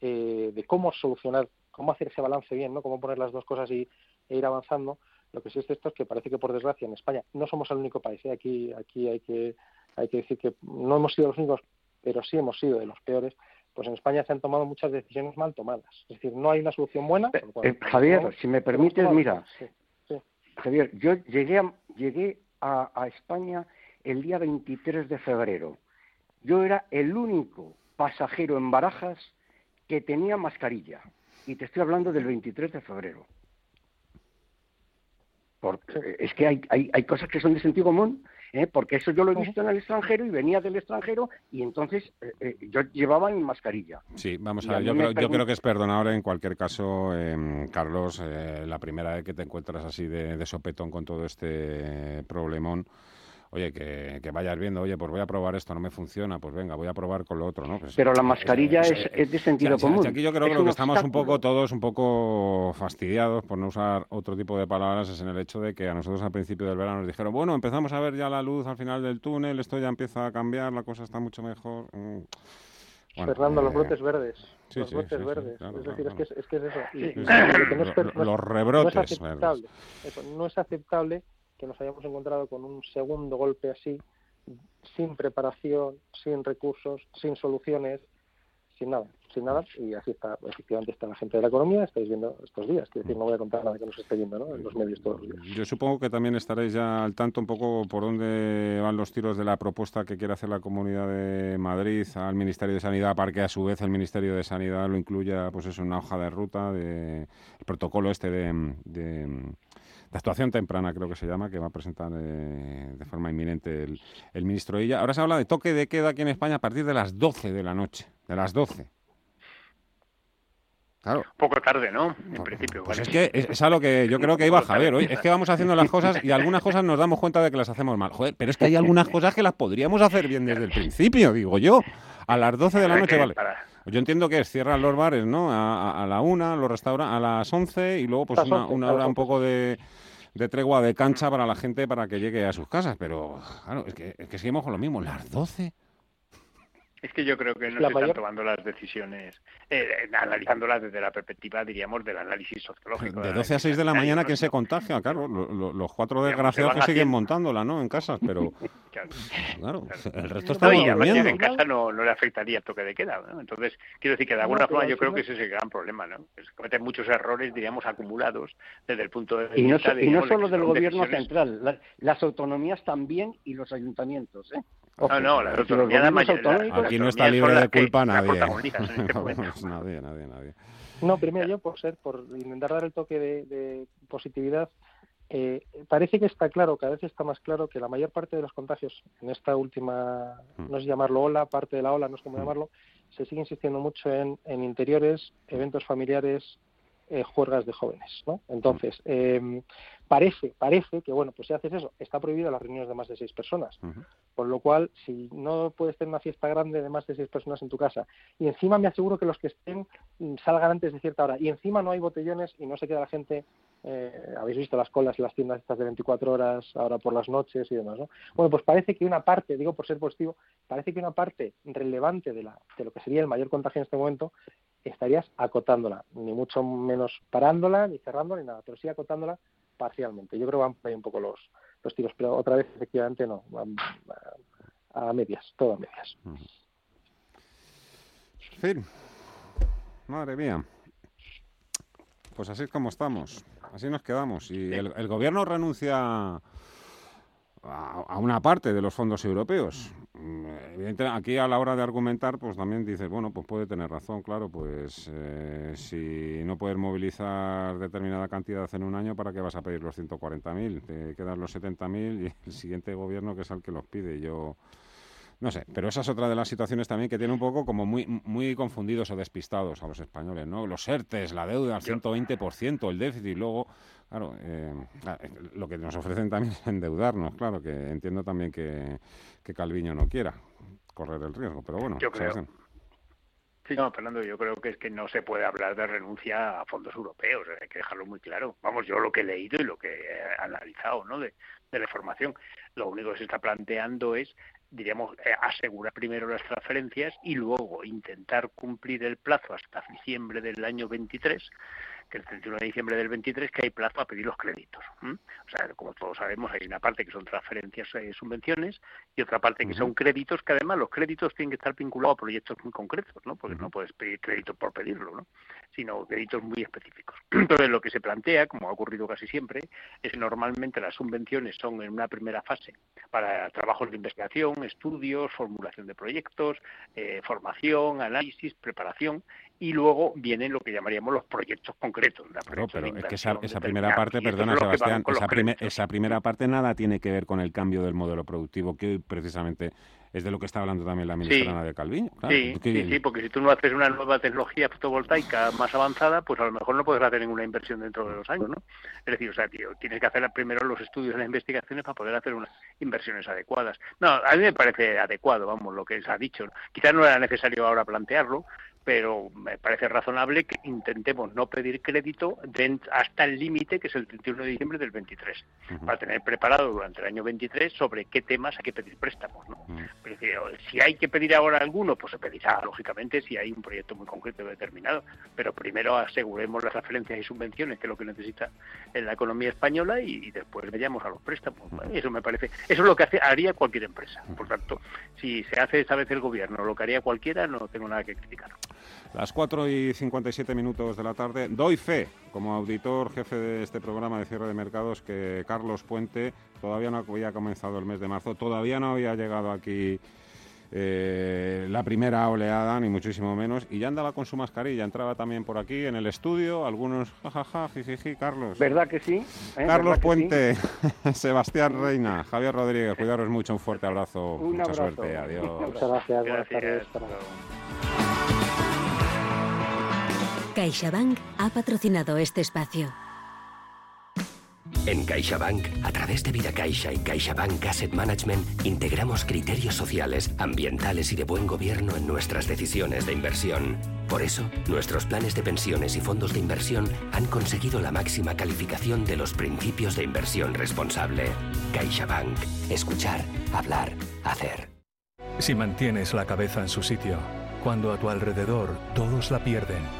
eh, de cómo solucionar cómo hacer ese balance bien, ¿no? Cómo poner las dos cosas y, e ir avanzando. Lo que sí es cierto es que parece que por desgracia en España no somos el único país. ¿eh? Aquí, aquí hay que hay que decir que no hemos sido los únicos, pero sí hemos sido de los peores. Pues en España se han tomado muchas decisiones mal tomadas. Es decir, no hay una solución buena. Eh, eh, Javier, si me permites, mira, Javier, yo llegué a, llegué a, a España el día 23 de febrero. Yo era el único pasajero en Barajas que tenía mascarilla y te estoy hablando del 23 de febrero. Porque es que hay, hay, hay cosas que son de sentido común, ¿eh? porque eso yo lo he visto en el extranjero y venía del extranjero y entonces eh, eh, yo llevaba mi mascarilla. Sí, vamos a ver, yo, creo, yo creo que es perdonable en cualquier caso, em, Carlos, la primera vez que te encuentras así de, de sopetón con todo este problemón oye, que, que, vayas viendo, oye, pues voy a probar esto, no me funciona, pues venga, voy a probar con lo otro, ¿no? Pues, Pero la mascarilla es, de sentido común. Aquí yo creo, que estamos un poco todos un poco fastidiados, por no usar otro tipo de palabras, es en el hecho de que a nosotros al principio del verano nos dijeron, bueno, empezamos a ver ya la luz al final del túnel, esto ya empieza a cambiar, la cosa está mucho mejor. Mm. Fernando, los eh, brotes verdes. los brotes verdes. es decir, es, que es, es, que es eso. los rebrotes no es aceptable, Eso, no es aceptable que nos hayamos encontrado con un segundo golpe así, sin preparación, sin recursos, sin soluciones, sin nada, sin nada, y así está, efectivamente está la gente de la economía, estáis viendo estos días, quiero decir, no voy a contar nada que nos esté viendo ¿no? en los medios todos los días. Yo supongo que también estaréis ya al tanto un poco por dónde van los tiros de la propuesta que quiere hacer la Comunidad de Madrid al Ministerio de Sanidad, para que a su vez el Ministerio de Sanidad lo incluya, pues eso, una hoja de ruta, de el protocolo este de actuación temprana, creo que se llama, que va a presentar eh, de forma inminente el, el ministro ella. Ahora se habla de toque de queda aquí en España a partir de las 12 de la noche, de las 12. Claro. Poco tarde, ¿no? En principio. Pues es que es, a lo que yo creo que iba Javier hoy. Es que vamos haciendo las cosas y algunas cosas nos damos cuenta de que las hacemos mal. Joder, pero es que hay algunas cosas que las podríamos hacer bien desde el principio, digo yo. A las 12 de la noche, vale. Yo entiendo que es cierran los bares, ¿no? A, la una, los restaurantes a las 11 y luego pues una, una hora un poco de, de, tregua de cancha para la gente para que llegue a sus casas. Pero claro, es que, es que seguimos con lo mismo. Las 12. Es que yo creo que no se están tomando las decisiones, eh, analizándolas desde la perspectiva, diríamos, del análisis sociológico. De 12 a 6 de la mañana, ¿quién se contagia? Claro, los cuatro desgraciados que siguen montándola, ¿no? En casas, pero... claro, el resto está durmiendo. En casa no, no, le afectaría el toque de queda, ¿no? Entonces, quiero decir que de alguna forma yo creo que ese es el gran problema, ¿no? Es cometen muchos errores, diríamos, acumulados desde el punto de vista... Y no, de, y no solo del gobierno central, las autonomías también y los ayuntamientos, ¿eh? No, no, la autonomía Aquí no está libre de culpa nadie. nadie, nadie, nadie. No, primero yo por ser, por intentar dar el toque de, positividad, eh, parece que está claro, cada vez está más claro que la mayor parte de los contagios en esta última, mm. no sé llamarlo ola, parte de la ola, no sé cómo mm. llamarlo, se sigue insistiendo mucho en, en interiores, eventos familiares, eh, juergas de jóvenes, ¿no? Entonces, eh, parece, parece que, bueno, pues si haces eso, está prohibido las reuniones de más de seis personas. Por lo cual, si no puedes tener una fiesta grande de más de seis personas en tu casa, y encima me aseguro que los que estén mm, salgan antes de cierta hora, y encima no hay botellones y no se queda la gente, eh, habéis visto las colas en las tiendas estas de 24 horas, ahora por las noches y demás, ¿no? Bueno, pues parece que una parte, digo por ser positivo, parece que una parte relevante de, la, de lo que sería el mayor contagio en este momento estarías acotándola, ni mucho menos parándola, ni cerrándola, ni nada, pero sí acotándola parcialmente. Yo creo que van por ahí un poco los, los tiros, pero otra vez efectivamente no, van a, medias, todo a medias. fin. Madre mía. Pues así es como estamos, así nos quedamos. Y el, el gobierno renuncia a, una parte de los fondos europeos. Mm, aquí a la hora de argumentar, pues también dices, bueno, pues puede tener razón, claro, pues eh, si no puedes movilizar determinada cantidad en un año, ¿para qué vas a pedir los 140.000? Te quedan los 70.000 y el siguiente gobierno que es el que los pide. Yo no sé, pero esa es otra de las situaciones también que tiene un poco como muy muy confundidos o despistados a los españoles, ¿no? Los ERTES, la deuda al 120%, el déficit, luego, claro, eh, ah, lo que nos ofrecen también es endeudarnos, claro, que entiendo también que, que Calviño no quiera correr el riesgo, pero bueno. Yo creo. Sí, no, Fernando, yo creo que es que no se puede hablar de renuncia a fondos europeos, hay que dejarlo muy claro. Vamos, yo lo que he leído y lo que he analizado, ¿no? De, de la información, lo único que se está planteando es diríamos, eh, asegurar primero las transferencias y luego intentar cumplir el plazo hasta diciembre del año 23 que el 31 de diciembre del 23 que hay plazo a pedir los créditos. O sea, como todos sabemos, hay una parte que son transferencias y subvenciones y otra parte que son créditos, que además los créditos tienen que estar vinculados a proyectos muy concretos, ¿no? Porque no puedes pedir crédito por pedirlo, ¿no? Sino créditos muy específicos. Entonces, lo que se plantea, como ha ocurrido casi siempre, es que normalmente las subvenciones son en una primera fase para trabajos de investigación, estudios, formulación de proyectos, eh, formación, análisis, preparación, y luego vienen lo que llamaríamos los proyectos concretos. Pero es que esa, primera parte, perdona Sebastián, esa, esa, primera parte nada tiene que ver con el cambio del modelo productivo, que precisamente es de lo que está hablando también la ministra de Calviño. sí, sí, porque si tú no haces una nueva tecnología fotovoltaica más avanzada, pues a lo mejor no puedes hacer ninguna inversión dentro de los años, ¿no? Es decir, o sea, tío, tienes que hacer primero los estudios y las investigaciones para poder hacer unas inversiones adecuadas. No, a mí me parece adecuado, vamos, lo que se ha dicho. Quizás no era necesario ahora plantearlo, pero me parece razonable que intentemos no pedir crédito hasta el límite que es el 31 de diciembre del 23, para tener preparado durante el año 23 sobre qué temas hay que pedir préstamos. ¿no? Si hay que pedir ahora alguno, pues se pedirá, lógicamente, si hay un proyecto muy concreto y determinado, pero primero aseguremos las referencias y subvenciones, que es lo que necesita en la economía española, y, después vayamos a los préstamos. Eso me parece, eso es lo que haría cualquier empresa. Por tanto, si se hace esta vez el gobierno, lo que haría cualquiera, no tengo nada que criticar. Las 4 y 57 minutos de la tarde. Doy fe, como auditor jefe de este programa de cierre de mercados, que Carlos Puente todavía no había comenzado el mes de marzo, todavía no había llegado aquí eh, la primera oleada, ni muchísimo menos, y ya andaba con su mascarilla, entraba también por aquí en el estudio, algunos jajaja, jijiji, Carlos. ¿Verdad que sí? ¿Eh? Carlos Puente, Sebastián Reina, Javier Rodríguez, cuidaros mucho, un fuerte abrazo, mucha suerte, adiós. Muchas gracias, buenas tardes. CaixaBank ha patrocinado este espacio. En CaixaBank, a través de Vida Caixa y CaixaBank Asset Management, integramos criterios sociales, ambientales y de buen gobierno en nuestras decisiones de inversión. Por eso, nuestros planes de pensiones y fondos de inversión han conseguido la máxima calificación de los principios de inversión responsable. CaixaBank. Escuchar, hablar, hacer. Si mantienes la cabeza en su sitio, cuando a tu alrededor todos la pierden,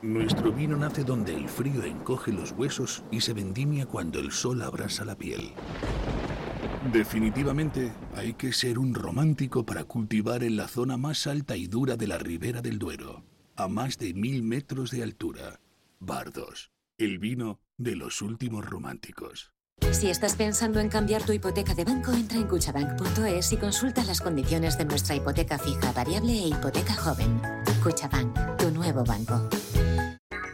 Nuestro vino nace donde el frío encoge los huesos y se vendimia cuando el sol abrasa la piel. Definitivamente hay que ser un romántico para cultivar en la zona más alta y dura de la ribera del Duero, a más de mil metros de altura. Bardos, el vino de los últimos románticos. Si estás pensando en cambiar tu hipoteca de banco, entra en cuchabank.es y consulta las condiciones de nuestra hipoteca fija, variable e hipoteca joven. Cuchabank, tu nuevo banco.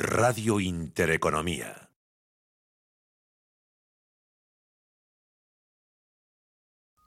Radio Intereconomía.